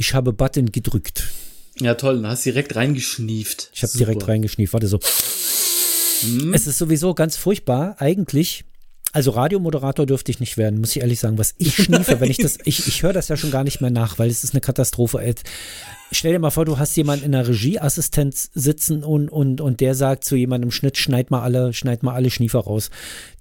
Ich habe Button gedrückt. Ja, toll. Du hast direkt reingeschnieft. Ich habe direkt reingeschnieft. Warte so. Hm. Es ist sowieso ganz furchtbar, eigentlich. Also Radiomoderator dürfte ich nicht werden, muss ich ehrlich sagen. Was ich schniefe, wenn ich das, ich, ich höre das ja schon gar nicht mehr nach, weil es ist eine Katastrophe. Stell dir mal vor, du hast jemanden in der Regieassistenz sitzen und, und, und der sagt zu jemandem Schnitt, schneid mal alle, schneid mal alle Schniefer raus.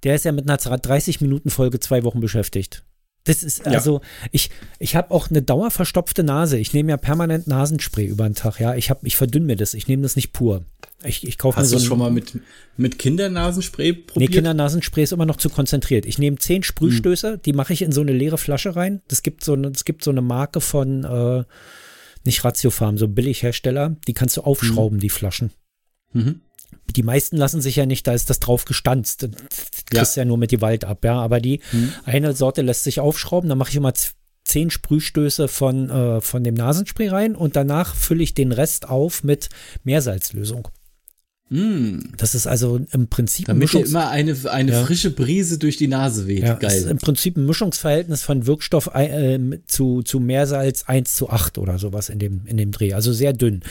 Der ist ja mit einer 30 Minuten Folge zwei Wochen beschäftigt. Das ist also, ja. ich, ich habe auch eine dauerverstopfte Nase. Ich nehme ja permanent Nasenspray über den Tag, ja. Ich, hab, ich verdünne mir das, ich nehme das nicht pur. Ich, ich kaufe Hast mir so du schon mal mit, mit Kindernasenspray probiert? Nee, Kindernasenspray ist immer noch zu konzentriert. Ich nehme zehn Sprühstöße, hm. die mache ich in so eine leere Flasche rein. Das gibt so eine, es gibt so eine Marke von, äh, nicht Ratiofarm, so Billighersteller, die kannst du aufschrauben, hm. die Flaschen. Mhm die meisten lassen sich ja nicht, da ist das drauf gestanzt. Das kriegst ja. ja nur mit die Wald ab, ja. Aber die mhm. eine Sorte lässt sich aufschrauben, dann mache ich immer zehn Sprühstöße von, äh, von dem Nasenspray rein und danach fülle ich den Rest auf mit Meersalzlösung. Mm. Das ist also im Prinzip Damit dir immer eine, eine ja. frische Brise durch die Nase weht. Ja, Geil. Das ist im Prinzip ein Mischungsverhältnis von Wirkstoff äh, zu, zu Meersalz 1 zu 8 oder sowas in dem, in dem Dreh. Also sehr dünn.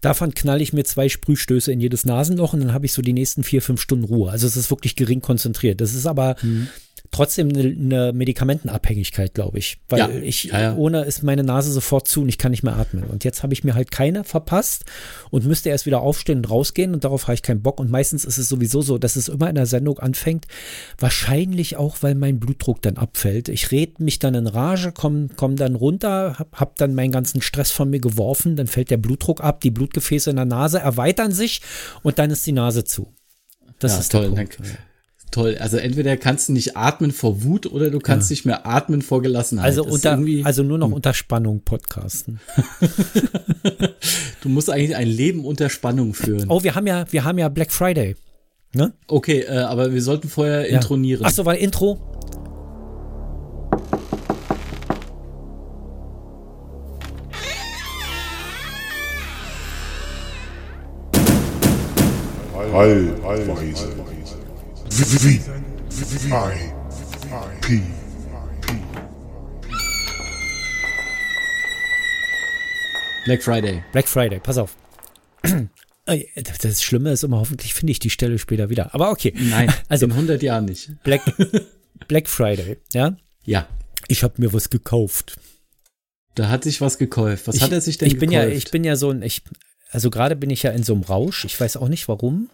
Davon knall ich mir zwei Sprühstöße in jedes Nasenloch und dann habe ich so die nächsten vier, fünf Stunden Ruhe. Also es ist wirklich gering konzentriert. Das ist aber mhm trotzdem eine, eine Medikamentenabhängigkeit, glaube ich. Weil ja. ich, ja, ja. ohne ist meine Nase sofort zu und ich kann nicht mehr atmen. Und jetzt habe ich mir halt keine verpasst und müsste erst wieder aufstehen und rausgehen und darauf habe ich keinen Bock. Und meistens ist es sowieso so, dass es immer in der Sendung anfängt. Wahrscheinlich auch, weil mein Blutdruck dann abfällt. Ich red mich dann in Rage, komme komm dann runter, hab, hab dann meinen ganzen Stress von mir geworfen, dann fällt der Blutdruck ab, die Blutgefäße in der Nase erweitern sich und dann ist die Nase zu. Das ja, ist toll. Danke toll. Also entweder kannst du nicht atmen vor Wut oder du kannst ja. nicht mehr atmen vor Gelassenheit. Also, unter, also nur noch hm. unter Spannung podcasten. du musst eigentlich ein Leben unter Spannung führen. Oh, wir haben ja, wir haben ja Black Friday. Ne? Okay, äh, aber wir sollten vorher ja. intronieren. Ach so, war Intro. Heilweise. V Black Friday. Black Friday, pass auf. Das Schlimme ist immer, hoffentlich finde ich die Stelle später wieder. Aber okay. Nein, also in 100 Jahren nicht. Black, Black Friday, ja? Ja. Ich habe mir was gekauft. Da hat sich was gekauft. Was ich, hat er sich denn ich bin gekauft? Ja, ich bin ja so ein, ich, also gerade bin ich ja in so einem Rausch. Ich weiß auch nicht warum.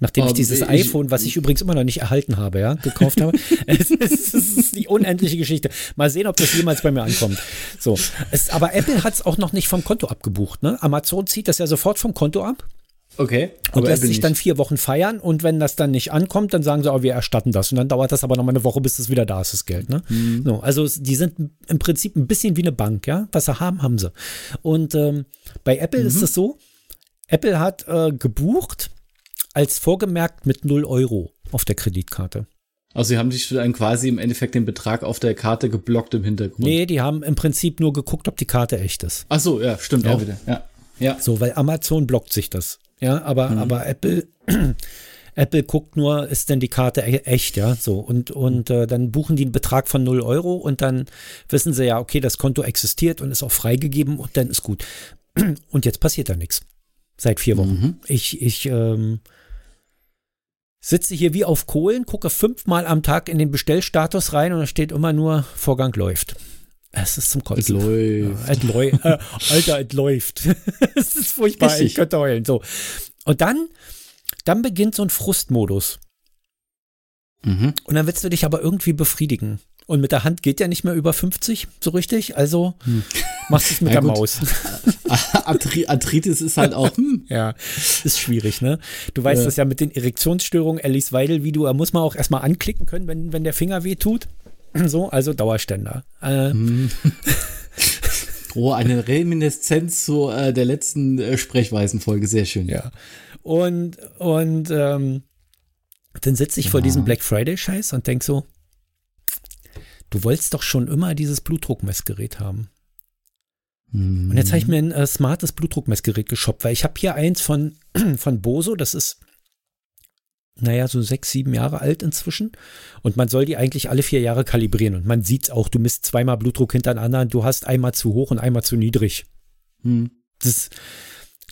Nachdem ich dieses ich, iPhone, was ich übrigens immer noch nicht erhalten habe, ja, gekauft habe. es, ist, es, ist, die unendliche Geschichte. Mal sehen, ob das jemals bei mir ankommt. So. Es, aber Apple hat es auch noch nicht vom Konto abgebucht. Ne? Amazon zieht das ja sofort vom Konto ab. Okay. Und lässt sich dann vier Wochen feiern und wenn das dann nicht ankommt, dann sagen sie, oh, wir erstatten das. Und dann dauert das aber noch mal eine Woche, bis es wieder da ist, das Geld. Ne? Mhm. So, also die sind im Prinzip ein bisschen wie eine Bank, ja. Was sie haben, haben sie. Und ähm, bei Apple mhm. ist es so, Apple hat äh, gebucht als vorgemerkt mit 0 Euro auf der Kreditkarte. Also sie haben sich dann quasi im Endeffekt den Betrag auf der Karte geblockt im Hintergrund. Nee, die haben im Prinzip nur geguckt, ob die Karte echt ist. Ach so, ja, stimmt ja. auch wieder. Ja. ja. So, weil Amazon blockt sich das. Ja, aber, mhm. aber Apple, Apple guckt nur, ist denn die Karte e-, echt, ja, so. Und, und äh, dann buchen die einen Betrag von 0 Euro und dann wissen sie ja, okay, das Konto existiert und ist auch freigegeben und dann ist gut. Und jetzt passiert da nichts. Seit vier Wochen. Mhm. Ich, ich, ähm, sitze hier wie auf Kohlen, gucke fünfmal am Tag in den Bestellstatus rein und da steht immer nur Vorgang läuft. Es ist zum Kotzen. Es läuft. Ja, läuft. Äh, Alter, es läuft. es ist furchtbar. Richtig. Ich könnte heulen. So. Und dann, dann beginnt so ein Frustmodus. Mhm. Und dann willst du dich aber irgendwie befriedigen. Und mit der Hand geht ja nicht mehr über 50 so richtig. Also hm. machst du es mit ja, der gut. Maus. Arthritis ist halt auch. Hm. ja, ist schwierig, ne? Du weißt ja. das ja mit den Erektionsstörungen, Alice Weidel, wie du, da muss man auch erstmal anklicken können, wenn, wenn der Finger weh tut. So, also Dauerständer. Äh, hm. Oh, eine Reminiszenz zu äh, der letzten äh, Sprechweisenfolge, sehr schön. Ja. Und, und ähm, dann sitze ich ja. vor diesem Black Friday-Scheiß und denk so, du wolltest doch schon immer dieses Blutdruckmessgerät haben. Und jetzt habe ich mir ein äh, smartes Blutdruckmessgerät geshoppt, weil ich habe hier eins von, von Boso, das ist naja, so sechs, sieben Jahre alt inzwischen. Und man soll die eigentlich alle vier Jahre kalibrieren. Und man sieht es auch, du misst zweimal Blutdruck hintereinander, du hast einmal zu hoch und einmal zu niedrig. Hm. Das,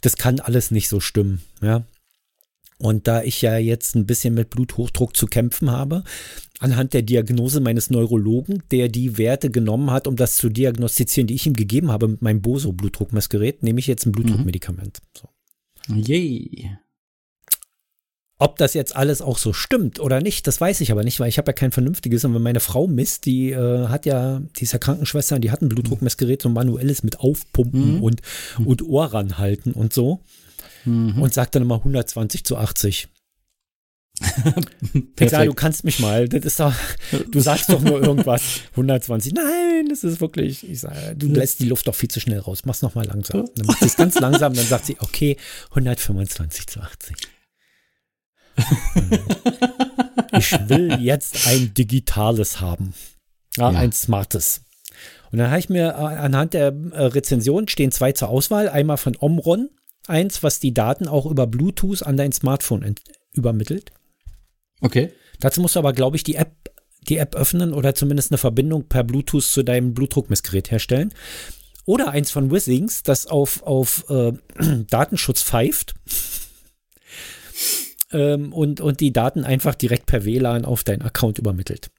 das kann alles nicht so stimmen, ja. Und da ich ja jetzt ein bisschen mit Bluthochdruck zu kämpfen habe, anhand der Diagnose meines Neurologen, der die Werte genommen hat, um das zu diagnostizieren, die ich ihm gegeben habe mit meinem Boso-Blutdruckmessgerät, nehme ich jetzt ein Blutdruckmedikament. So. Yay. Ob das jetzt alles auch so stimmt oder nicht, das weiß ich aber nicht, weil ich habe ja kein vernünftiges. Und wenn meine Frau misst, die äh, hat ja, die ist ja Krankenschwester, die hat ein Blutdruckmessgerät, so ein manuelles mit Aufpumpen mhm. und, und Ohr ranhalten und so. Mhm. Und sagt dann immer 120 zu 80. ich sage, du kannst mich mal, das ist doch, du sagst doch nur irgendwas. 120, nein, das ist wirklich, ich sage, du lässt die Luft doch viel zu schnell raus, mach's nochmal langsam. Dann macht sie es ganz langsam, dann sagt sie, okay, 125 zu 80 ich will jetzt ein digitales haben. Ja, ja. Ein smartes. Und dann habe ich mir äh, anhand der äh, Rezension stehen zwei zur Auswahl. Einmal von Omron, eins, was die Daten auch über Bluetooth an dein Smartphone übermittelt. Okay. Dazu musst du aber, glaube ich, die App, die App öffnen oder zumindest eine Verbindung per Bluetooth zu deinem Blutdruckmessgerät herstellen. Oder eins von Withings, das auf, auf äh, Datenschutz pfeift ähm, und, und die Daten einfach direkt per WLAN auf deinen Account übermittelt.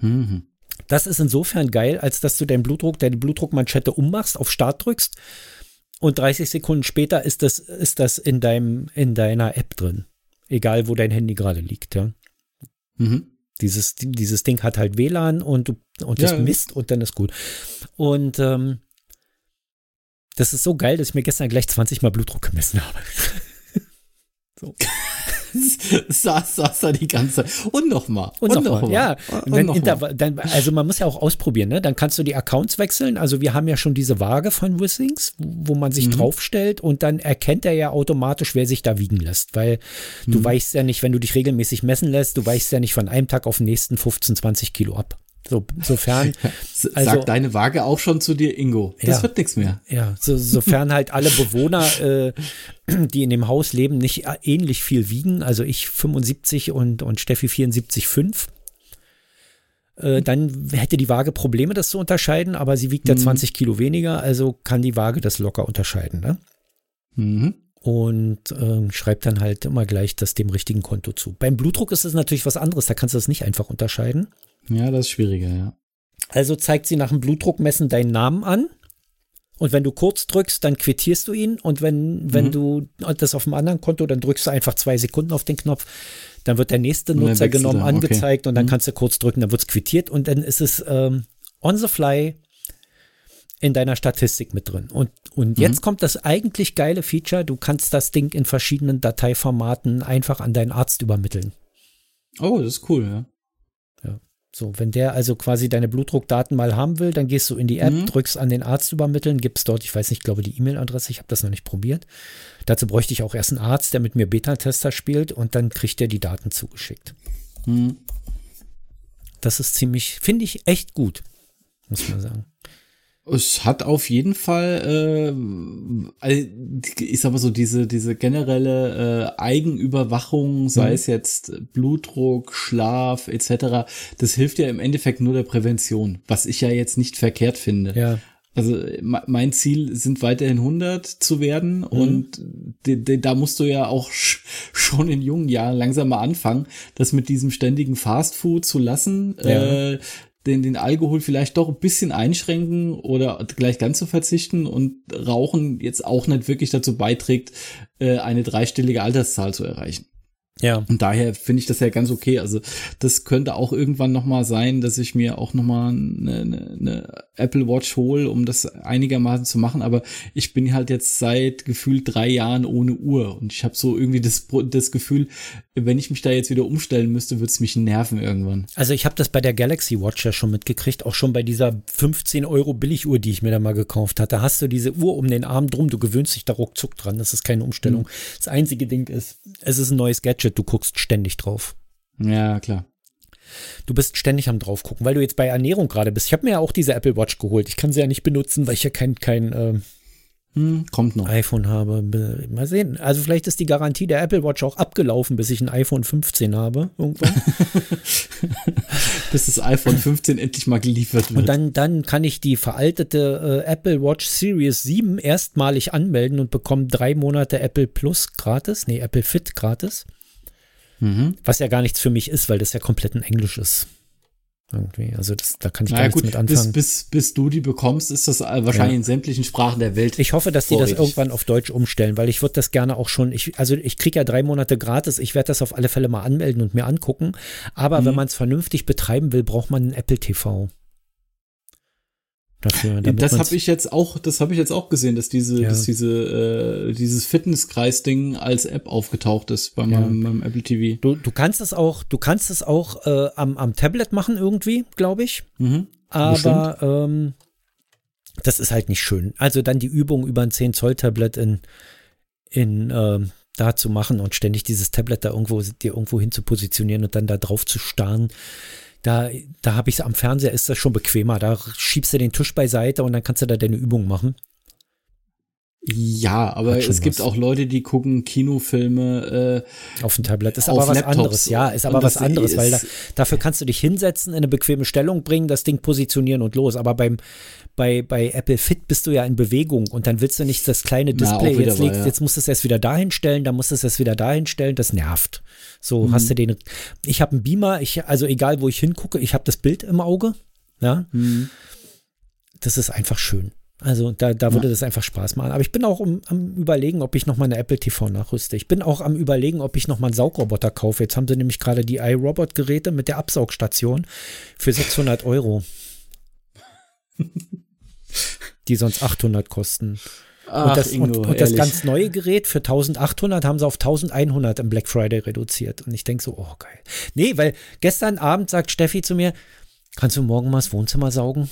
Mhm. Das ist insofern geil, als dass du deinen Blutdruck, deine Blutdruckmanschette ummachst, auf Start drückst und 30 Sekunden später ist das, ist das in, deinem, in deiner App drin. Egal, wo dein Handy gerade liegt, ja. Mhm. Dieses, dieses Ding hat halt WLAN und, und das ja, misst und dann ist gut. Und ähm, das ist so geil, dass ich mir gestern gleich 20 Mal Blutdruck gemessen habe. so. saß, saß da die ganze Zeit. Und nochmal. Und, und nochmal. Noch ja. Und noch dann, also man muss ja auch ausprobieren, ne? Dann kannst du die Accounts wechseln. Also wir haben ja schon diese Waage von Wissings, wo man sich mhm. draufstellt und dann erkennt er ja automatisch, wer sich da wiegen lässt. Weil mhm. du weichst ja nicht, wenn du dich regelmäßig messen lässt, du weichst ja nicht von einem Tag auf den nächsten 15, 20 Kilo ab. So, sofern. Also, Sagt deine Waage auch schon zu dir, Ingo. Das ja, wird nichts mehr. Ja, so, sofern halt alle Bewohner, äh, die in dem Haus leben, nicht ähnlich viel wiegen. Also ich 75 und, und Steffi 74,5. Äh, dann hätte die Waage Probleme, das zu unterscheiden, aber sie wiegt ja mhm. 20 Kilo weniger, also kann die Waage das locker unterscheiden. Ne? Mhm und äh, schreibt dann halt immer gleich das dem richtigen Konto zu. Beim Blutdruck ist es natürlich was anderes, da kannst du das nicht einfach unterscheiden. Ja, das ist schwieriger, ja. Also zeigt sie nach dem Blutdruckmessen deinen Namen an. Und wenn du kurz drückst, dann quittierst du ihn. Und wenn, wenn mhm. du das auf dem anderen Konto, dann drückst du einfach zwei Sekunden auf den Knopf. Dann wird der nächste Nutzer genommen, dann. angezeigt okay. und dann mhm. kannst du kurz drücken, dann wird es quittiert und dann ist es ähm, on the fly in deiner Statistik mit drin. Und, und mhm. jetzt kommt das eigentlich geile Feature, du kannst das Ding in verschiedenen Dateiformaten einfach an deinen Arzt übermitteln. Oh, das ist cool, ja. So, wenn der also quasi deine Blutdruckdaten mal haben will, dann gehst du in die App, mhm. drückst an den Arzt übermitteln, gibst dort, ich weiß nicht, ich glaube die E-Mail-Adresse, ich habe das noch nicht probiert. Dazu bräuchte ich auch erst einen Arzt, der mit mir Beta-Tester spielt und dann kriegt er die Daten zugeschickt. Mhm. Das ist ziemlich, finde ich echt gut, muss man sagen. Es hat auf jeden Fall, äh, ich sag mal so, diese, diese generelle äh, Eigenüberwachung, sei mhm. es jetzt Blutdruck, Schlaf etc., das hilft ja im Endeffekt nur der Prävention, was ich ja jetzt nicht verkehrt finde. Ja. Also mein Ziel sind weiterhin 100 zu werden mhm. und da musst du ja auch schon in jungen Jahren langsam mal anfangen, das mit diesem ständigen Fastfood zu lassen. Ja. Äh, den, den Alkohol vielleicht doch ein bisschen einschränken oder gleich ganz zu verzichten und Rauchen jetzt auch nicht wirklich dazu beiträgt, äh, eine dreistellige Alterszahl zu erreichen. Ja. Und daher finde ich das ja ganz okay. Also das könnte auch irgendwann noch mal sein, dass ich mir auch noch mal eine, eine, eine Apple Watch hole, um das einigermaßen zu machen. Aber ich bin halt jetzt seit gefühlt drei Jahren ohne Uhr und ich habe so irgendwie das, das Gefühl, wenn ich mich da jetzt wieder umstellen müsste, würde es mich nerven irgendwann. Also ich habe das bei der Galaxy Watch ja schon mitgekriegt, auch schon bei dieser 15 Euro Billiguhr, die ich mir da mal gekauft hatte. Hast du diese Uhr um den Arm drum, du gewöhnst dich da ruckzuck dran. Das ist keine Umstellung. Mhm. Das einzige Ding ist, es ist ein neues Gadget. Du guckst ständig drauf. Ja, klar. Du bist ständig am drauf gucken, weil du jetzt bei Ernährung gerade bist. Ich habe mir ja auch diese Apple Watch geholt. Ich kann sie ja nicht benutzen, weil ich ja kein, kein äh, Hm, kommt noch. iPhone habe. Mal sehen. Also vielleicht ist die Garantie der Apple Watch auch abgelaufen, bis ich ein iPhone 15 habe. Irgendwann. bis das iPhone 15 endlich mal geliefert wird. Und dann, dann kann ich die veraltete äh, Apple Watch Series 7 erstmalig anmelden und bekomme drei Monate Apple Plus gratis. Nee, Apple Fit gratis. Mhm. Was ja gar nichts für mich ist, weil das ja komplett in Englisch ist. Irgendwie. Also das, da kann ich naja, gar gut, nichts mit anfangen. Bis, bis, bis du die bekommst, ist das wahrscheinlich ja. in sämtlichen Sprachen der Welt. Ich hoffe, dass die das irgendwann auf Deutsch umstellen, weil ich würde das gerne auch schon, ich, also ich kriege ja drei Monate gratis, ich werde das auf alle Fälle mal anmelden und mir angucken. Aber mhm. wenn man es vernünftig betreiben will, braucht man einen Apple TV dafür. Das habe ich jetzt auch, das habe ich jetzt auch gesehen, dass diese, ja. dass diese, äh, dieses Fitnesskreis-Ding als App aufgetaucht ist bei ja. meinem, meinem, Apple TV. Du, du kannst es auch, du kannst es auch äh, am, am Tablet machen irgendwie, glaube ich. Mhm, Aber ähm, das ist halt nicht schön. Also dann die Übung über ein 10 Zoll Tablet in, in äh, da zu machen und ständig dieses Tablet da irgendwo dir irgendwo hin zu positionieren und dann da drauf zu starren da, da habe ich es am Fernseher, ist das schon bequemer. Da schiebst du den Tisch beiseite und dann kannst du da deine Übung machen. Ja, aber es gibt auch Leute, die gucken Kinofilme äh, auf dem Tablet. Ist aber was Laptops. anderes. Ja, ist aber was anderes, weil da, dafür kannst du dich hinsetzen, in eine bequeme Stellung bringen, das Ding positionieren und los. Aber beim bei, bei Apple Fit bist du ja in Bewegung und dann willst du nicht das kleine Display, Na, jetzt, legst, ja. jetzt musst du es erst wieder dahin stellen, dann musst du es erst wieder dahin stellen, das nervt. So mhm. hast du den, ich habe einen Beamer, ich, also egal wo ich hingucke, ich habe das Bild im Auge, ja. Mhm. Das ist einfach schön. Also da, da würde ja. das einfach Spaß machen. Aber ich bin auch um, am überlegen, ob ich noch mal eine Apple TV nachrüste. Ich bin auch am überlegen, ob ich noch mal einen Saugroboter kaufe. Jetzt haben sie nämlich gerade die iRobot-Geräte mit der Absaugstation für 600 Euro. die sonst 800 kosten. Ach, und das, Ingo, und, und das ganz neue Gerät für 1800 haben sie auf 1100 im Black Friday reduziert. Und ich denke so, oh geil. Nee, weil gestern Abend sagt Steffi zu mir, kannst du morgen mal das Wohnzimmer saugen?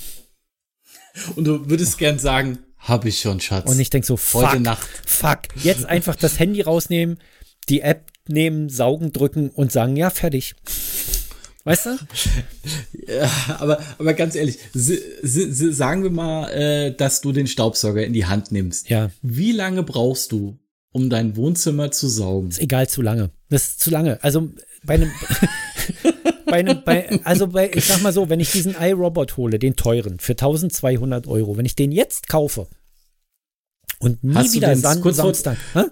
Und du würdest gern sagen, hab ich schon, Schatz. Und ich denke so, fuck, Heute Nacht. fuck, jetzt einfach das Handy rausnehmen, die App nehmen, saugen, drücken und sagen, ja, fertig. Weißt du? Ja, aber, aber ganz ehrlich, sagen wir mal, äh, dass du den Staubsauger in die Hand nimmst. Ja. Wie lange brauchst du, um dein Wohnzimmer zu saugen? Ist egal, zu lange. Das ist zu lange. Also bei einem, bei einem, bei, also bei, ich sag mal so, wenn ich diesen iRobot hole, den teuren, für 1200 Euro, wenn ich den jetzt kaufe und nie Hast wieder San Samstag, hä?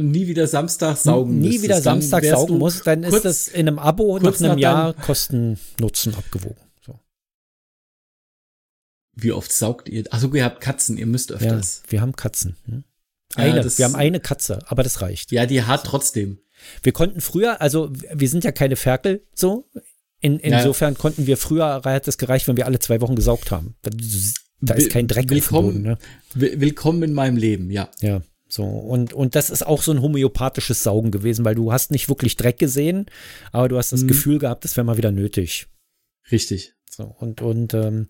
nie wieder Samstag saugen Nie müsstest. wieder Samstag saugen muss, dann ist das in einem Abo nach einem Jahr Kosten-Nutzen abgewogen. So. Wie oft saugt ihr? Achso, ihr habt Katzen, ihr müsst öfters. Ja, wir haben Katzen. Hm? Eine, ja, wir haben eine Katze, aber das reicht. Ja, die hat trotzdem. Wir konnten früher, also wir sind ja keine Ferkel so. In, insofern ja. konnten wir früher, hat es gereicht, wenn wir alle zwei Wochen gesaugt haben. Da, da ist kein Dreck willkommen, Boden, ne? Willkommen in meinem Leben, ja. Ja. So, und, und das ist auch so ein homöopathisches Saugen gewesen, weil du hast nicht wirklich Dreck gesehen, aber du hast das mhm. Gefühl gehabt, das wäre mal wieder nötig. Richtig. So, und, und ähm,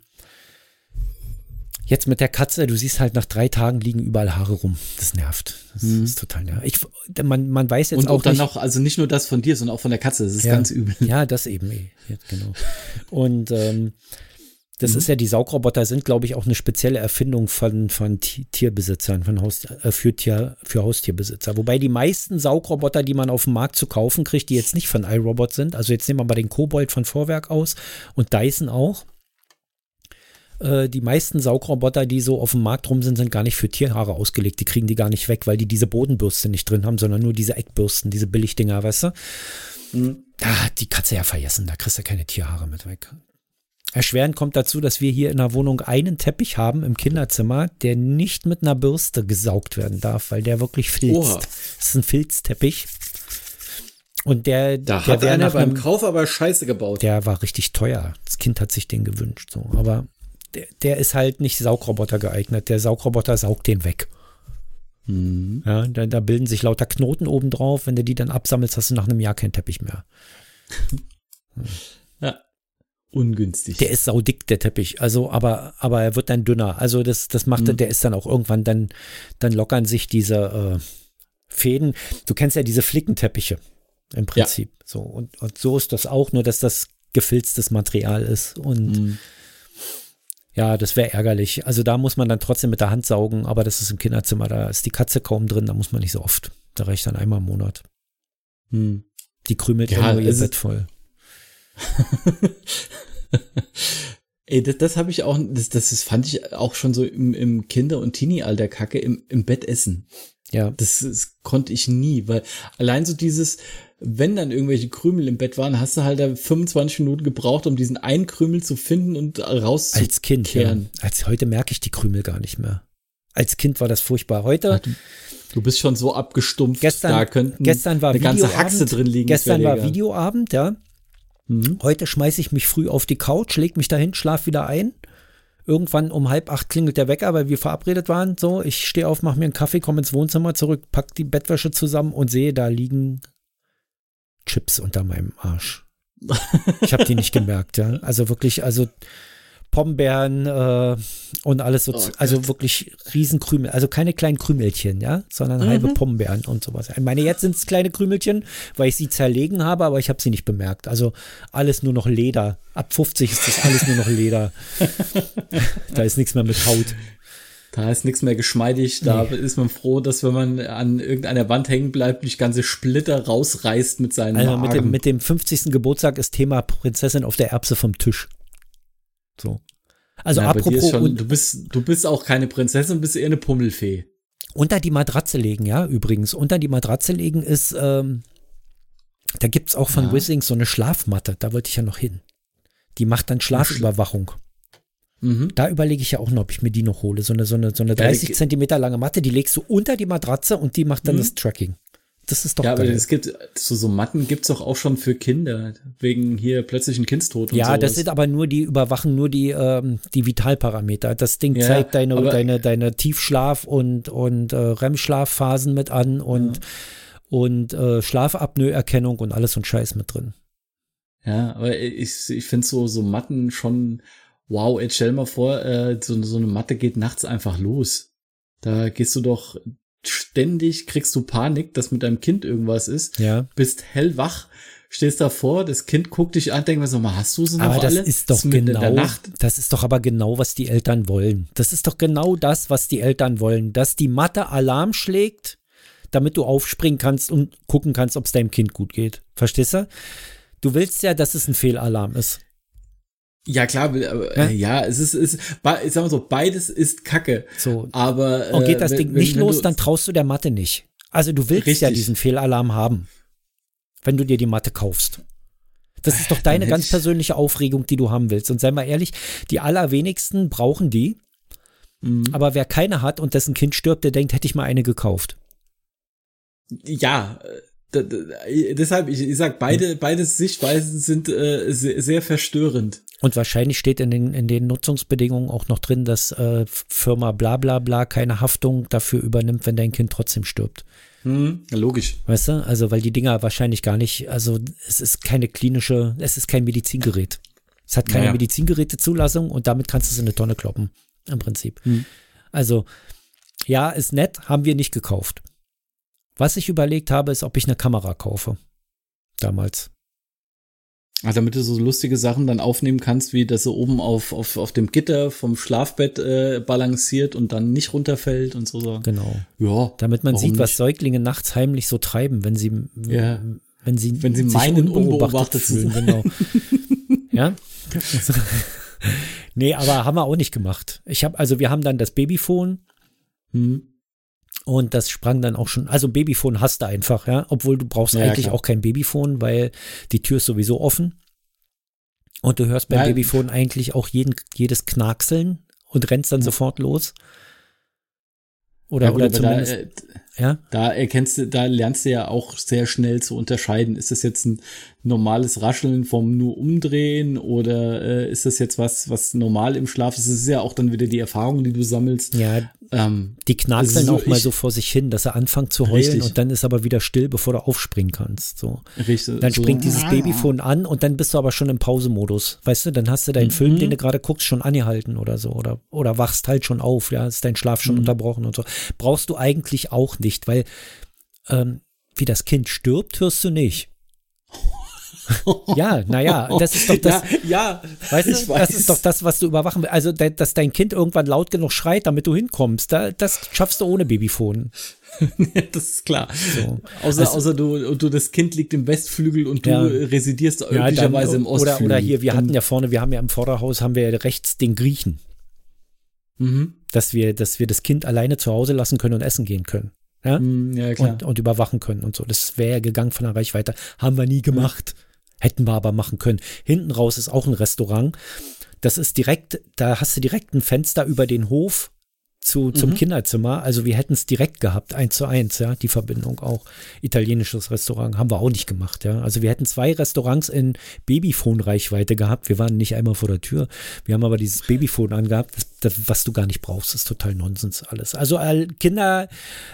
jetzt mit der Katze, du siehst halt nach drei Tagen liegen überall Haare rum. Das nervt. Das mhm. ist total nervig. Ich, man, man weiß jetzt und auch. Und dann noch, also nicht nur das von dir, sondern auch von der Katze. Das ist ja, ganz übel. Ja, das eben. Ja, genau. Und ähm, das mhm. ist ja, die Saugroboter sind, glaube ich, auch eine spezielle Erfindung von, von Tierbesitzern, von Haus, äh, für, Tier, für Haustierbesitzer. Wobei die meisten Saugroboter, die man auf dem Markt zu kaufen kriegt, die jetzt nicht von iRobot sind, also jetzt nehmen wir mal den Kobold von Vorwerk aus und Dyson auch. Äh, die meisten Saugroboter, die so auf dem Markt rum sind, sind gar nicht für Tierhaare ausgelegt. Die kriegen die gar nicht weg, weil die diese Bodenbürste nicht drin haben, sondern nur diese Eckbürsten, diese Billigdinger, weißt du? Mhm. Da hat die Katze ja vergessen, da kriegst du keine Tierhaare mit weg. Erschwerend kommt dazu, dass wir hier in der Wohnung einen Teppich haben im Kinderzimmer, der nicht mit einer Bürste gesaugt werden darf, weil der wirklich filzt. Oha. Das ist ein Filzteppich. Und der, da der hat einer beim einem, Kauf aber Scheiße gebaut. Der war richtig teuer. Das Kind hat sich den gewünscht. So. Aber der, der ist halt nicht Saugroboter geeignet. Der Saugroboter saugt den weg. Mhm. Ja, da, da, bilden sich lauter Knoten oben drauf. Wenn du die dann absammelst, hast du nach einem Jahr keinen Teppich mehr. ungünstig. Der ist saudick, der Teppich. Also, aber, aber er wird dann dünner. Also, das, das macht, mhm. der ist dann auch irgendwann, dann, dann lockern sich diese äh, Fäden. Du kennst ja diese Flickenteppiche im Prinzip. Ja. So, und, und so ist das auch, nur dass das gefilztes Material ist. Und mhm. Ja, das wäre ärgerlich. Also da muss man dann trotzdem mit der Hand saugen, aber das ist im Kinderzimmer, da ist die Katze kaum drin, da muss man nicht so oft. Da reicht dann einmal im Monat. Hm. Die krümelt ja, nur ihr Bett voll. Ey, das, das habe ich auch, das, das fand ich auch schon so im, im Kinder- und Teenie-Alter kacke, im, im Bett essen. Ja. Das, das konnte ich nie, weil allein so dieses, wenn dann irgendwelche Krümel im Bett waren, hast du halt da 25 Minuten gebraucht, um diesen einen Krümel zu finden und rauszukehren. Als Kind, ja. Als heute merke ich die Krümel gar nicht mehr. Als Kind war das furchtbar. Heute. du, du, bist schon so abgestumpft. Gestern, da könnten gestern war eine ganze Haxe drin liegen. Gestern war Videoabend, ja. Mhm. Heute schmeiße ich mich früh auf die Couch, leg mich dahin, schlaf wieder ein. Irgendwann um halb acht klingelt der Wecker, weil wir verabredet waren. So, ich stehe auf, mache mir einen Kaffee, komme ins Wohnzimmer zurück, pack die Bettwäsche zusammen und sehe, da liegen Chips unter meinem Arsch. Ich habe die nicht gemerkt, ja. Also wirklich, also Pombeeren äh, und alles so, oh, also wirklich Riesenkrümel, also keine kleinen Krümelchen, ja, sondern mhm. halbe Pombeeren und sowas. Ich meine, jetzt sind es kleine Krümelchen, weil ich sie zerlegen habe, aber ich habe sie nicht bemerkt. Also alles nur noch Leder. Ab 50 ist das alles nur noch Leder. da ist nichts mehr mit Haut. Da ist nichts mehr geschmeidig. Da nee. ist man froh, dass wenn man an irgendeiner Wand hängen bleibt, nicht ganze Splitter rausreißt mit seinen Also mit dem, mit dem 50. Geburtstag ist Thema Prinzessin auf der Erbse vom Tisch. So. Also Na, apropos. Schon, du, bist, du bist auch keine Prinzessin, bist eher eine Pummelfee. Unter die Matratze legen, ja, übrigens. Unter die Matratze legen ist, ähm, da gibt es auch von ja. Wissings so eine Schlafmatte, da wollte ich ja noch hin. Die macht dann Schlafüberwachung. Mhm. Da überlege ich ja auch noch, ob ich mir die noch hole. So eine, so eine, so eine 30 Zentimeter lange Matte, die legst du unter die Matratze und die macht dann mhm. das Tracking. Das ist doch Ja, geil. aber es gibt, so, so Matten gibt's doch auch schon für Kinder, wegen hier plötzlichen Kindstod und Ja, sowas. das sind aber nur die, überwachen nur die, ähm, die Vitalparameter. Das Ding ja, zeigt deine, deine, deine Tiefschlaf- und, und äh, REM-Schlafphasen mit an und, ja. und äh, Schlafapnoe-Erkennung und alles und Scheiß mit drin. Ja, aber ich, ich finde so, so Matten schon, wow, jetzt stell mal vor, äh, so, so eine Matte geht nachts einfach los. Da gehst du doch ständig kriegst du Panik, dass mit deinem Kind irgendwas ist. Ja. Bist hellwach, stehst davor, das Kind guckt dich an, denkt mir so, mal, hast du sie noch aber das alle? ist doch genau, das ist doch aber genau, was die Eltern wollen. Das ist doch genau das, was die Eltern wollen, dass die Mathe Alarm schlägt, damit du aufspringen kannst und gucken kannst, ob es deinem Kind gut geht. Verstehst du? Du willst ja, dass es ein Fehlalarm ist. Ja, klar, aber, ja? ja, es ist, ist, ich sag mal so, beides ist Kacke. So. Aber. Und geht das äh, Ding wenn, nicht wenn los, dann traust du der Matte nicht. Also du willst richtig. ja diesen Fehlalarm haben, wenn du dir die Matte kaufst. Das ist doch deine ganz persönliche Aufregung, die du haben willst. Und sei mal ehrlich, die allerwenigsten brauchen die. Mhm. Aber wer keine hat und dessen Kind stirbt, der denkt, hätte ich mal eine gekauft. Ja, deshalb, ich, ich sag, beide, beide Sichtweisen sind äh, sehr, sehr verstörend. Und wahrscheinlich steht in den, in den Nutzungsbedingungen auch noch drin, dass äh, Firma bla bla bla keine Haftung dafür übernimmt, wenn dein Kind trotzdem stirbt. Hm, logisch. Weißt du? Also, weil die Dinger wahrscheinlich gar nicht, also es ist keine klinische, es ist kein Medizingerät. Es hat keine naja. Medizingerätezulassung und damit kannst du es in eine Tonne kloppen. Im Prinzip. Hm. Also, ja, ist nett, haben wir nicht gekauft. Was ich überlegt habe, ist, ob ich eine Kamera kaufe. Damals. Also damit du so lustige Sachen dann aufnehmen kannst, wie dass er oben auf, auf, auf dem Gitter vom Schlafbett äh, balanciert und dann nicht runterfällt und so. Genau. Ja. Damit man sieht, nicht? was Säuglinge nachts heimlich so treiben, wenn sie, ja. wenn sie, wenn sie meinen unbeobachtet, unbeobachtet fühlen. Genau. ja. nee, aber haben wir auch nicht gemacht. Ich habe, also wir haben dann das Babyphone. Hm. Und das sprang dann auch schon, also Babyphone hast du einfach, ja, obwohl du brauchst ja, eigentlich klar. auch kein Babyphone, weil die Tür ist sowieso offen. Und du hörst beim ja. Babyphone eigentlich auch jeden, jedes Knackseln und rennst dann ja. sofort los. Oder, ja, oder zumindest. Da, äh, ja? da erkennst du, da lernst du ja auch sehr schnell zu unterscheiden. Ist das jetzt ein normales Rascheln vom nur Umdrehen oder äh, ist das jetzt was, was normal im Schlaf ist? Das ist ja auch dann wieder die Erfahrung, die du sammelst. Ja, ähm, die knarzt dann so, auch mal so vor sich hin, dass er anfängt zu heulen richtig. und dann ist aber wieder still, bevor du aufspringen kannst. So. Richtig. Dann springt so. dieses Babyphone an und dann bist du aber schon im Pausemodus. Weißt du, dann hast du deinen mhm. Film, den du gerade guckst, schon angehalten oder so. Oder, oder wachst halt schon auf, ja, ist dein Schlaf schon mhm. unterbrochen und so. Brauchst du eigentlich auch nicht, weil ähm, wie das Kind stirbt, hörst du nicht. ja, naja, das ist doch das. Ja, ja weißt du, weiß. das ist doch das, was du überwachen willst. Also, dass dein Kind irgendwann laut genug schreit, damit du hinkommst, das schaffst du ohne Babyphone. das ist klar. So. Außer, also, außer du, du, das Kind liegt im Westflügel und du ja. residierst ja, üblicherweise im Ostflügel. Oder, oder hier, wir hatten ja vorne, wir haben ja im Vorderhaus, haben wir ja rechts den Griechen. Mhm. Dass wir, dass wir das Kind alleine zu Hause lassen können und essen gehen können. Ja, mhm, ja klar. Und, und überwachen können und so. Das wäre ja gegangen von der Reichweite. Haben wir nie gemacht. Mhm. Hätten wir aber machen können. Hinten raus ist auch ein Restaurant. Das ist direkt, da hast du direkt ein Fenster über den Hof zu, zum mhm. Kinderzimmer. Also wir hätten es direkt gehabt, eins zu eins, ja, die Verbindung auch. Italienisches Restaurant haben wir auch nicht gemacht, ja. Also wir hätten zwei Restaurants in Babyphone-Reichweite gehabt. Wir waren nicht einmal vor der Tür. Wir haben aber dieses Babyphone angehabt. Das das, was du gar nicht brauchst, ist total Nonsens alles. Also Kinder,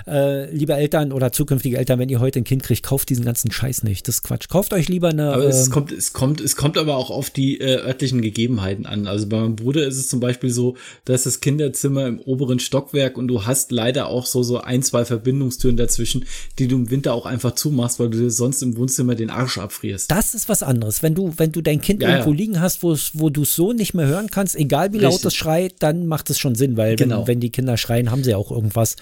äh, liebe Eltern oder zukünftige Eltern, wenn ihr heute ein Kind kriegt, kauft diesen ganzen Scheiß nicht. Das ist Quatsch. Kauft euch lieber eine. Aber es ähm, kommt, es kommt, es kommt aber auch auf die äh, örtlichen Gegebenheiten an. Also bei meinem Bruder ist es zum Beispiel so, dass das Kinderzimmer im oberen Stockwerk und du hast leider auch so so ein, zwei Verbindungstüren dazwischen, die du im Winter auch einfach zumachst, weil du dir sonst im Wohnzimmer den Arsch abfrierst. Das ist was anderes. Wenn du, wenn du dein Kind ja, irgendwo ja. liegen hast, wo, du es so nicht mehr hören kannst, egal wie laut es schreit, dann macht es schon Sinn, weil genau. wenn, wenn die Kinder schreien, haben sie auch irgendwas.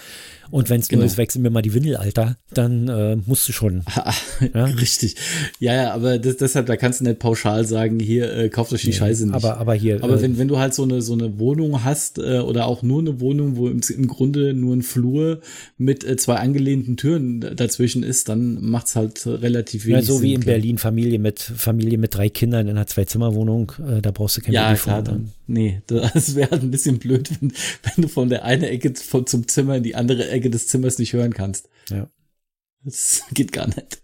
Und wenn es genau. nur ist, wechseln wir mal die Windel, Alter, dann äh, musst du schon. ja? Richtig. Ja, ja, aber das, deshalb, da kannst du nicht pauschal sagen, hier, äh, kauft euch die nee, Scheiße nicht. Aber, aber hier. Aber äh, wenn, wenn du halt so eine, so eine Wohnung hast äh, oder auch nur eine Wohnung, wo im, im Grunde nur ein Flur mit äh, zwei angelehnten Türen dazwischen ist, dann macht's halt relativ wenig. Ja, so wie in klar. Berlin, Familie mit, Familie mit drei Kindern in einer Zwei-Zimmer-Wohnung, äh, da brauchst du kein ja, klar, dann, Nee, das wäre halt ein bisschen blöd, wenn, wenn du von der einen Ecke von, zum Zimmer in die andere Ecke des Zimmers nicht hören kannst. Ja. Das geht gar nicht.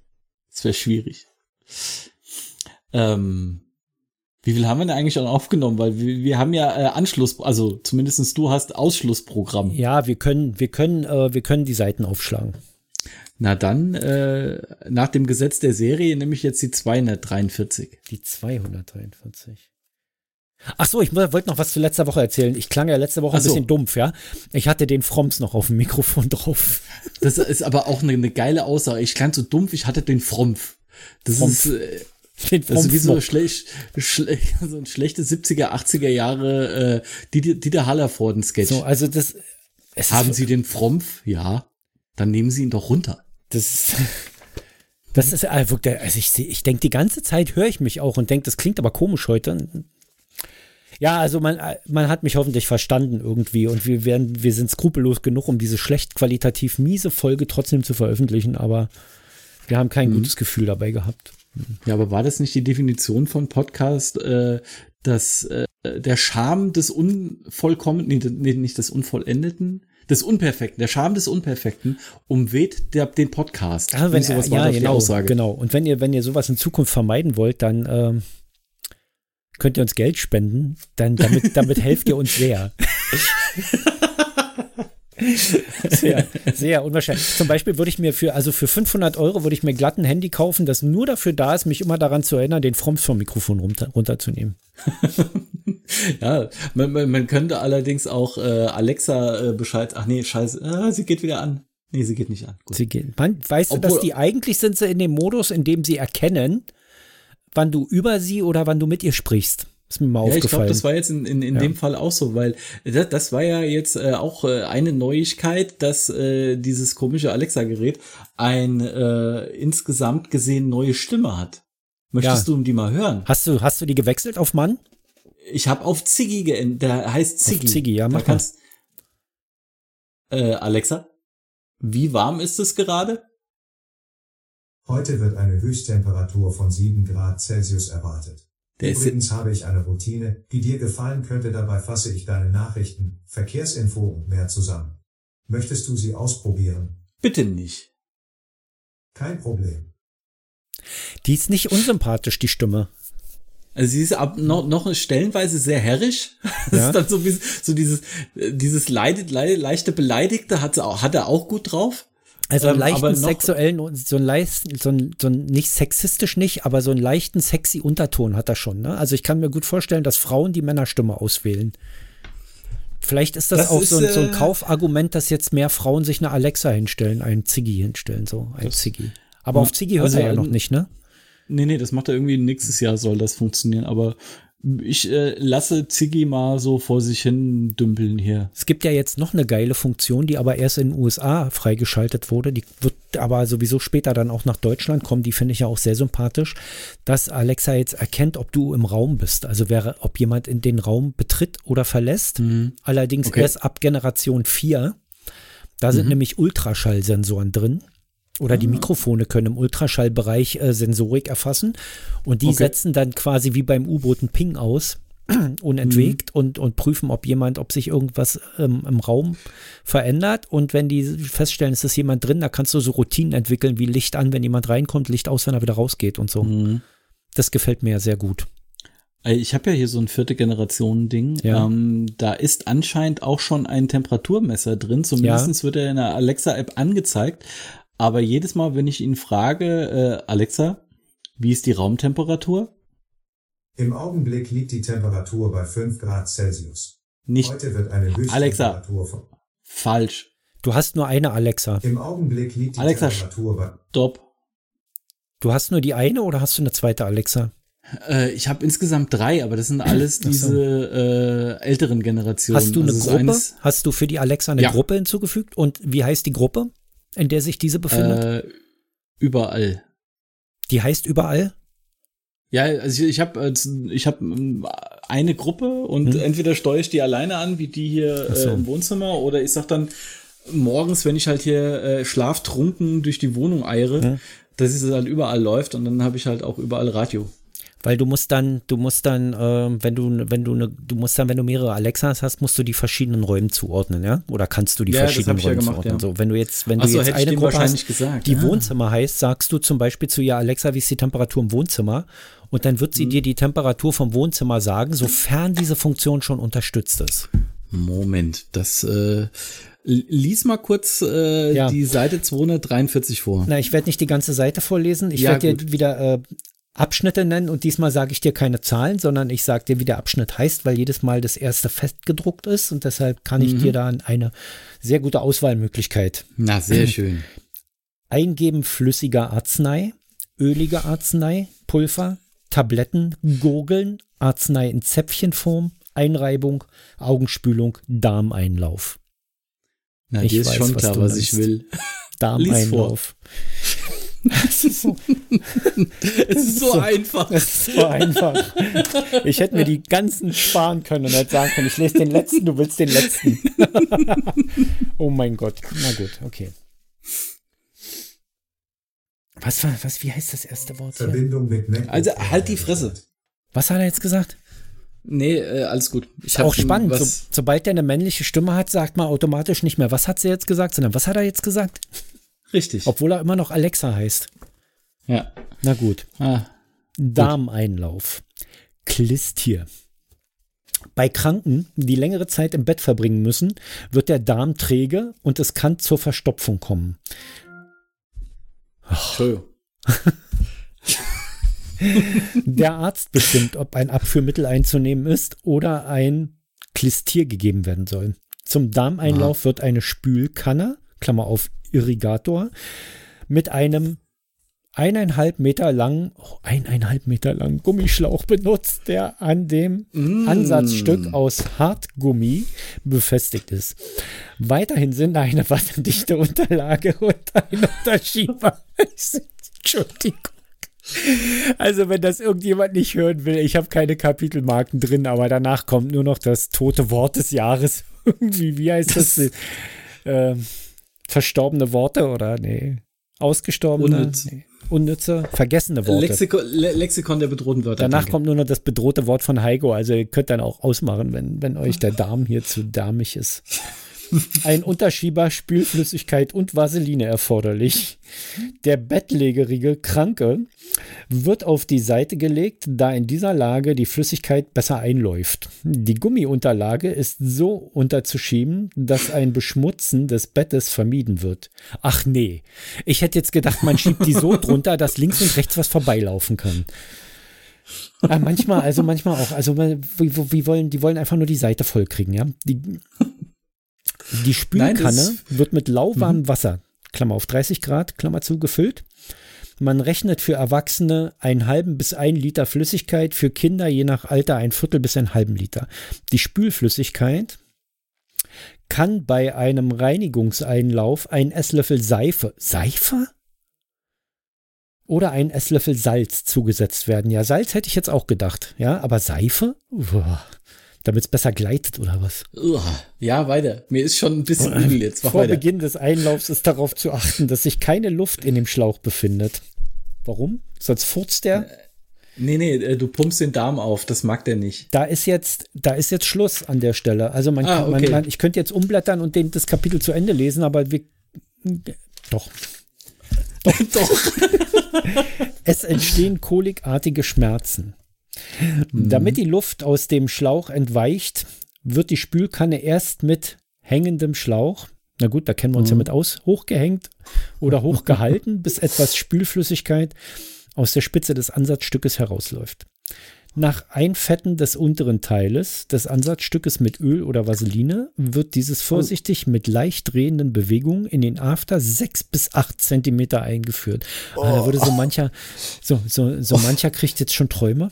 Das wäre schwierig. Ähm, wie viel haben wir denn eigentlich schon aufgenommen? Weil wir, wir haben ja äh, Anschluss, also zumindestens du hast Ausschlussprogramm. Ja, wir können, wir können, äh, wir können die Seiten aufschlagen. Na dann, äh, nach dem Gesetz der Serie nehme ich jetzt die 243. Die 243. Ach so, ich wollte noch was zu letzter Woche erzählen. Ich klang ja letzte Woche so. ein bisschen dumpf, ja. Ich hatte den Fromms noch auf dem Mikrofon drauf. Das ist aber auch eine, eine geile Aussage. Ich klang so dumpf, ich hatte den Frompf. Das Frompf. ist äh, den das ist wie so, schlecht, schle so ein schlechte 70er, 80er Jahre äh, Dieter, Dieter Hallervorden-Sketch. So, also das Haben Sie den Frompf? Ja. Dann nehmen Sie ihn doch runter. Das ist das ist also ich, ich denke die ganze Zeit höre ich mich auch und denke, das klingt aber komisch heute. Ja, also man, man hat mich hoffentlich verstanden irgendwie und wir werden, wir sind skrupellos genug, um diese schlecht qualitativ miese Folge trotzdem zu veröffentlichen, aber wir haben kein mhm. gutes Gefühl dabei gehabt. Ja, aber war das nicht die Definition von Podcast, äh, dass äh, der Charme des Unvollkommenen, nee, nicht des Unvollendeten, des Unperfekten, der Charme des Unperfekten umweht der, den Podcast. Ah, wenn, sowas ja, genau, genau. Und wenn ihr, wenn ihr sowas in Zukunft vermeiden wollt, dann ähm, könnt ihr uns Geld spenden, dann damit, damit helft ihr uns sehr. sehr, sehr unwahrscheinlich. Zum Beispiel würde ich mir für, also für 500 Euro würde ich mir glatt ein Handy kaufen, das nur dafür da ist, mich immer daran zu erinnern, den Fromms vom Mikrofon runter, runterzunehmen. ja, man, man, man, könnte allerdings auch äh, Alexa äh, Bescheid, ach nee, scheiße, ah, sie geht wieder an. Nee, sie geht nicht an. Gut. Sie geht, man, weißt Obwohl, du, dass die eigentlich sind sie in dem Modus, in dem sie erkennen, wann du über sie oder wann du mit ihr sprichst. Ist mir mal ja, aufgefallen. Ich glaube, das war jetzt in, in, in ja. dem Fall auch so, weil das, das war ja jetzt äh, auch äh, eine Neuigkeit, dass äh, dieses komische Alexa-Gerät ein äh, insgesamt gesehen neue Stimme hat. Möchtest ja. du die mal hören? Hast du, hast du die gewechselt auf Mann? Ich habe auf Ziggy geändert. Der heißt Ziggy. Auf Ziggy, ja, mach da kannst, äh, Alexa, wie warm ist es gerade? Heute wird eine Höchsttemperatur von 7 Grad Celsius erwartet. Der Übrigens habe ich eine Routine, die dir gefallen könnte, dabei fasse ich deine Nachrichten, Verkehrsinfo und mehr zusammen. Möchtest du sie ausprobieren? Bitte nicht. Kein Problem. Die ist nicht unsympathisch, die Stimme. Also sie ist ab, noch, noch stellenweise sehr herrisch. Das ja. ist dann so, wie, so dieses, dieses leidet, leichte Beleidigte hat, sie auch, hat er auch gut drauf. Also einen ähm, leichten sexuellen, so einen leichten, so ein, so ein, nicht sexistisch nicht, aber so einen leichten sexy Unterton hat er schon. Ne? Also ich kann mir gut vorstellen, dass Frauen die Männerstimme auswählen. Vielleicht ist das, das auch ist, so, ein, so ein äh, Kaufargument, dass jetzt mehr Frauen sich eine Alexa hinstellen, einen Ziggy hinstellen, so ein Ziggy. Aber auf Ziggy hört also, er ja noch nicht, ne? Nee, nee, das macht er irgendwie nächstes Jahr soll das funktionieren, aber ich äh, lasse Ziggy mal so vor sich hin dümpeln hier. Es gibt ja jetzt noch eine geile Funktion, die aber erst in den USA freigeschaltet wurde. Die wird aber sowieso später dann auch nach Deutschland kommen. Die finde ich ja auch sehr sympathisch, dass Alexa jetzt erkennt, ob du im Raum bist. Also wäre, ob jemand in den Raum betritt oder verlässt. Mhm. Allerdings okay. erst ab Generation 4. Da sind mhm. nämlich Ultraschallsensoren drin. Oder die ah. Mikrofone können im Ultraschallbereich äh, Sensorik erfassen und die okay. setzen dann quasi wie beim U-Boot einen Ping aus, unentwegt mhm. und, und prüfen, ob jemand, ob sich irgendwas ähm, im Raum verändert. Und wenn die feststellen, es ist jemand drin, da kannst du so Routinen entwickeln, wie Licht an, wenn jemand reinkommt, Licht aus, wenn er wieder rausgeht und so. Mhm. Das gefällt mir ja sehr gut. Ich habe ja hier so ein vierte Generation Ding. Ja. Ähm, da ist anscheinend auch schon ein Temperaturmesser drin. Zumindest ja. wird er in der Alexa-App angezeigt. Aber jedes Mal, wenn ich ihn frage, äh, Alexa, wie ist die Raumtemperatur? Im Augenblick liegt die Temperatur bei 5 Grad Celsius. Nicht. Heute wird eine Höchsttemperatur von. Falsch. Du hast nur eine Alexa. Im Augenblick liegt die Alexa, Temperatur bei. Stopp. Du hast nur die eine oder hast du eine zweite Alexa? Äh, ich habe insgesamt drei, aber das sind alles diese äh, älteren Generationen. Hast du eine also Gruppe? Hast du für die Alexa eine ja. Gruppe hinzugefügt? Und wie heißt die Gruppe? In der sich diese befindet? Äh, überall. Die heißt überall? Ja, also ich, habe ich hab ähm, eine Gruppe und hm. entweder steuere ich die alleine an, wie die hier so. äh, im Wohnzimmer, oder ich sag dann morgens, wenn ich halt hier äh, schlaftrunken durch die Wohnung eiere, hm. dass es halt überall läuft und dann habe ich halt auch überall Radio. Weil du musst dann, du musst dann, äh, wenn du, wenn du ne, du musst dann, wenn du mehrere Alexas hast, musst du die verschiedenen Räumen zuordnen, ja? Oder kannst du die ja, verschiedenen Räume ja gemacht, zuordnen? Ja. So, wenn du jetzt, wenn du so, jetzt eine Gruppe hast, gesagt, die Wohnzimmer heißt, sagst du zum Beispiel zu ihr Alexa, wie ist die Temperatur im Wohnzimmer? Und dann wird sie mhm. dir die Temperatur vom Wohnzimmer sagen, sofern diese Funktion schon unterstützt ist. Moment, das äh, Lies mal kurz äh, ja. die Seite 243 vor. Na, ich werde nicht die ganze Seite vorlesen. Ich ja, werde dir wieder äh, Abschnitte nennen und diesmal sage ich dir keine Zahlen, sondern ich sage dir, wie der Abschnitt heißt, weil jedes Mal das erste festgedruckt ist und deshalb kann ich mhm. dir da eine sehr gute Auswahlmöglichkeit. Na, sehr schön. Eingeben flüssiger Arznei, ölige Arznei, Pulver, Tabletten, Gurgeln, Arznei in Zäpfchenform, Einreibung, Augenspülung, Darmeinlauf. Na, ich dir ist weiß, schon klar, was, was ich will. Darmeinlauf. Es ist so, es ist so, so einfach. Es ist so einfach. Ich hätte mir die ganzen sparen können und hätte sagen können, ich lese den letzten, du willst den letzten. oh mein Gott. Na gut, okay. Was war, was, wie heißt das erste Wort? Hier? Verbindung mit Mac Also halt die Fresse. Was hat er jetzt gesagt? Nee, äh, alles gut. Ich auch spannend. So, sobald er eine männliche Stimme hat, sagt man automatisch nicht mehr, was hat sie jetzt gesagt, sondern was hat er jetzt gesagt? Richtig. Obwohl er immer noch Alexa heißt. Ja. Na gut. Ah, Darmeinlauf. Klistier. Bei Kranken, die längere Zeit im Bett verbringen müssen, wird der Darm träge und es kann zur Verstopfung kommen. Entschuldigung. der Arzt bestimmt, ob ein Abführmittel einzunehmen ist oder ein Klistier gegeben werden soll. Zum Darmeinlauf Aha. wird eine Spülkanne, Klammer auf Irrigator mit einem eineinhalb Meter langen, oh, eineinhalb Meter langen Gummischlauch benutzt, der an dem mm. Ansatzstück aus Hartgummi befestigt ist. Weiterhin sind eine wasserdichte Unterlage und ein Unterschieber. Entschuldigung. Also, wenn das irgendjemand nicht hören will, ich habe keine Kapitelmarken drin, aber danach kommt nur noch das tote Wort des Jahres. Irgendwie, wie heißt das? das ähm, verstorbene Worte oder nee, ausgestorbene, Unnütz. nee, unnütze, vergessene Worte. Lexiko, Le Lexikon der bedrohten Wörter. Danach danke. kommt nur noch das bedrohte Wort von Heiko. Also ihr könnt dann auch ausmachen, wenn, wenn euch der Darm hier zu darmig ist. Ein Unterschieber, Spülflüssigkeit und Vaseline erforderlich. Der bettlägerige Kranke wird auf die Seite gelegt, da in dieser Lage die Flüssigkeit besser einläuft. Die Gummiunterlage ist so unterzuschieben, dass ein Beschmutzen des Bettes vermieden wird. Ach nee, ich hätte jetzt gedacht, man schiebt die so drunter, dass links und rechts was vorbeilaufen kann. Ja, manchmal, also manchmal auch. Also wie, wie wollen, die wollen einfach nur die Seite vollkriegen, ja. Die, die Spülkanne Nein, wird mit lauwarmem mhm. Wasser, Klammer auf 30 Grad, Klammer zu, gefüllt. Man rechnet für Erwachsene einen halben bis einen Liter Flüssigkeit, für Kinder je nach Alter ein Viertel bis einen halben Liter. Die Spülflüssigkeit kann bei einem Reinigungseinlauf ein Esslöffel Seife, Seife? Oder ein Esslöffel Salz zugesetzt werden. Ja, Salz hätte ich jetzt auch gedacht, ja, aber Seife? Damit es besser gleitet oder was? Ja, weiter. Mir ist schon ein bisschen übel jetzt. Vor weiter. Beginn des Einlaufs ist darauf zu achten, dass sich keine Luft in dem Schlauch befindet. Warum? Sonst furzt der? Nee, nee, äh, du pumpst den Darm auf, das mag der nicht. Da ist jetzt, da ist jetzt Schluss an der Stelle. Also man, ah, okay. man, man ich könnte jetzt umblättern und den, das Kapitel zu Ende lesen, aber wir, doch. Doch, doch. es entstehen kolikartige Schmerzen. Mhm. Damit die Luft aus dem Schlauch entweicht, wird die Spülkanne erst mit hängendem Schlauch na gut, da kennen wir uns mhm. ja mit aus. Hochgehängt oder hochgehalten, bis etwas Spülflüssigkeit aus der Spitze des Ansatzstückes herausläuft. Nach Einfetten des unteren Teiles des Ansatzstückes mit Öl oder Vaseline wird dieses vorsichtig mit leicht drehenden Bewegungen in den After sechs bis acht Zentimeter eingeführt. Oh. Ah, da würde so mancher, so, so, so mancher kriegt jetzt schon Träume.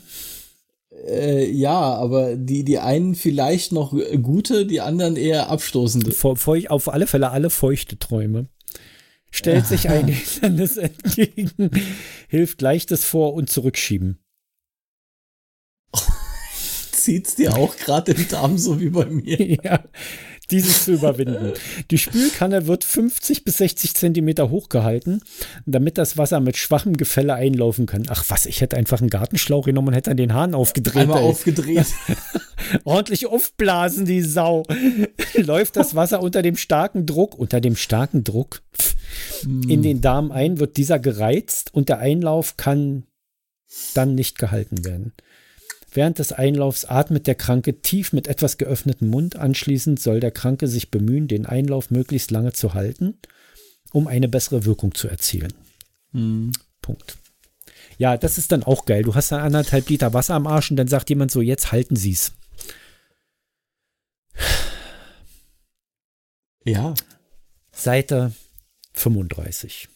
Äh, ja, aber die, die einen vielleicht noch gute, die anderen eher abstoßende. Feu auf alle Fälle alle feuchte Träume. Stellt sich ein Hindernis entgegen, hilft leichtes Vor- und Zurückschieben. Zieht's dir auch gerade den Darm so wie bei mir? Ja, dieses zu überwinden. Die Spülkanne wird 50 bis 60 Zentimeter hochgehalten, damit das Wasser mit schwachem Gefälle einlaufen kann. Ach was, ich hätte einfach einen Gartenschlauch genommen und hätte an den Hahn aufgedreht. Einmal ey. aufgedreht. Ordentlich aufblasen, die Sau. Läuft das Wasser unter dem starken Druck, unter dem starken Druck in den Darm ein, wird dieser gereizt und der Einlauf kann dann nicht gehalten werden. Während des Einlaufs atmet der Kranke tief mit etwas geöffnetem Mund. Anschließend soll der Kranke sich bemühen, den Einlauf möglichst lange zu halten, um eine bessere Wirkung zu erzielen. Mhm. Punkt. Ja, das ist dann auch geil. Du hast dann anderthalb Liter Wasser am Arsch und dann sagt jemand so, jetzt halten Sie es. Ja. Seite 35.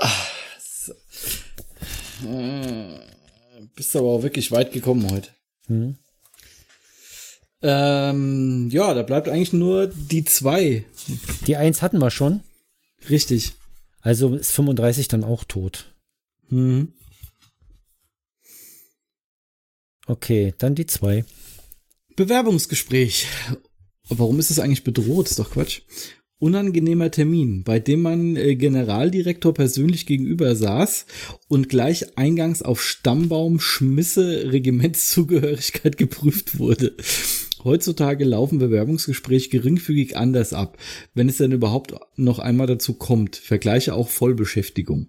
Ach, so. hm. Bist aber auch wirklich weit gekommen heute. Hm. Ähm, ja, da bleibt eigentlich nur die zwei. Die eins hatten wir schon. Richtig. Also ist 35 dann auch tot. Hm. Okay, dann die zwei. Bewerbungsgespräch. Warum ist es eigentlich bedroht? Ist doch Quatsch unangenehmer Termin, bei dem man äh, Generaldirektor persönlich gegenüber saß und gleich eingangs auf Stammbaum, Schmisse, Regimentszugehörigkeit geprüft wurde. Heutzutage laufen Bewerbungsgespräche geringfügig anders ab, wenn es denn überhaupt noch einmal dazu kommt. Vergleiche auch Vollbeschäftigung.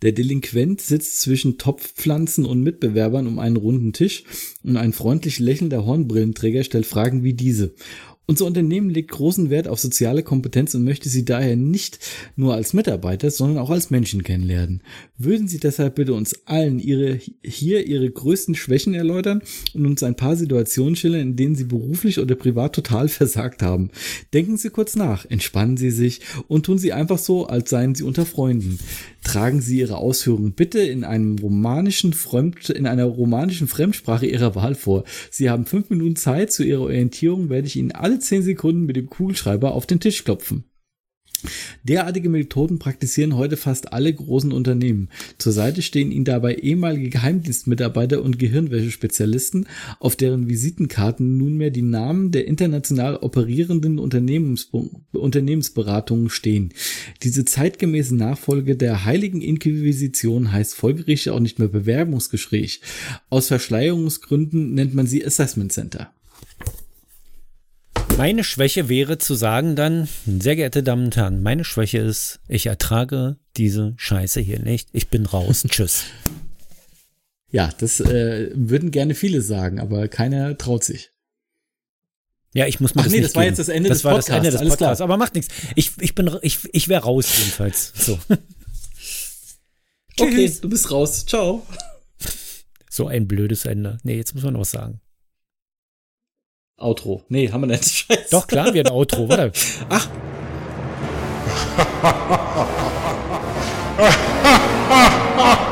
Der Delinquent sitzt zwischen Topfpflanzen und Mitbewerbern um einen runden Tisch und ein freundlich lächelnder Hornbrillenträger stellt Fragen wie diese. Unser Unternehmen legt großen Wert auf soziale Kompetenz und möchte Sie daher nicht nur als Mitarbeiter, sondern auch als Menschen kennenlernen. Würden Sie deshalb bitte uns allen Ihre, hier Ihre größten Schwächen erläutern und uns ein paar Situationen schildern, in denen Sie beruflich oder privat total versagt haben. Denken Sie kurz nach, entspannen Sie sich und tun Sie einfach so, als seien Sie unter Freunden tragen Sie Ihre Ausführungen bitte in einem romanischen Fremd, in einer romanischen Fremdsprache Ihrer Wahl vor. Sie haben fünf Minuten Zeit. Zu Ihrer Orientierung werde ich Ihnen alle zehn Sekunden mit dem Kugelschreiber auf den Tisch klopfen. Derartige Methoden praktizieren heute fast alle großen Unternehmen. Zur Seite stehen ihnen dabei ehemalige Geheimdienstmitarbeiter und Gehirnwäschespezialisten, auf deren Visitenkarten nunmehr die Namen der international operierenden Unternehmens Unternehmensberatungen stehen. Diese zeitgemäße Nachfolge der heiligen Inquisition heißt folgerichtig auch nicht mehr Bewerbungsgespräch. Aus Verschleierungsgründen nennt man sie Assessment Center. Meine Schwäche wäre zu sagen dann, sehr geehrte Damen und Herren, meine Schwäche ist, ich ertrage diese Scheiße hier nicht. Ich bin raus. Tschüss. Ja, das äh, würden gerne viele sagen, aber keiner traut sich. Ja, ich muss mal. Ach das nee, das war jetzt das Ende das des Podcasts. Das war das Ende des Alles Podcasts. Klar. Aber macht nichts. Ich, ich bin, ich, ich wäre raus jedenfalls. So. okay, du bist raus. Ciao. So ein blödes Ende. Nee, jetzt muss man noch was sagen. Outro. Nee, haben wir nicht. Scheiße. Doch, klar, wir haben Outro, warte. Ach. Ha ha ha ha ha ha ha ha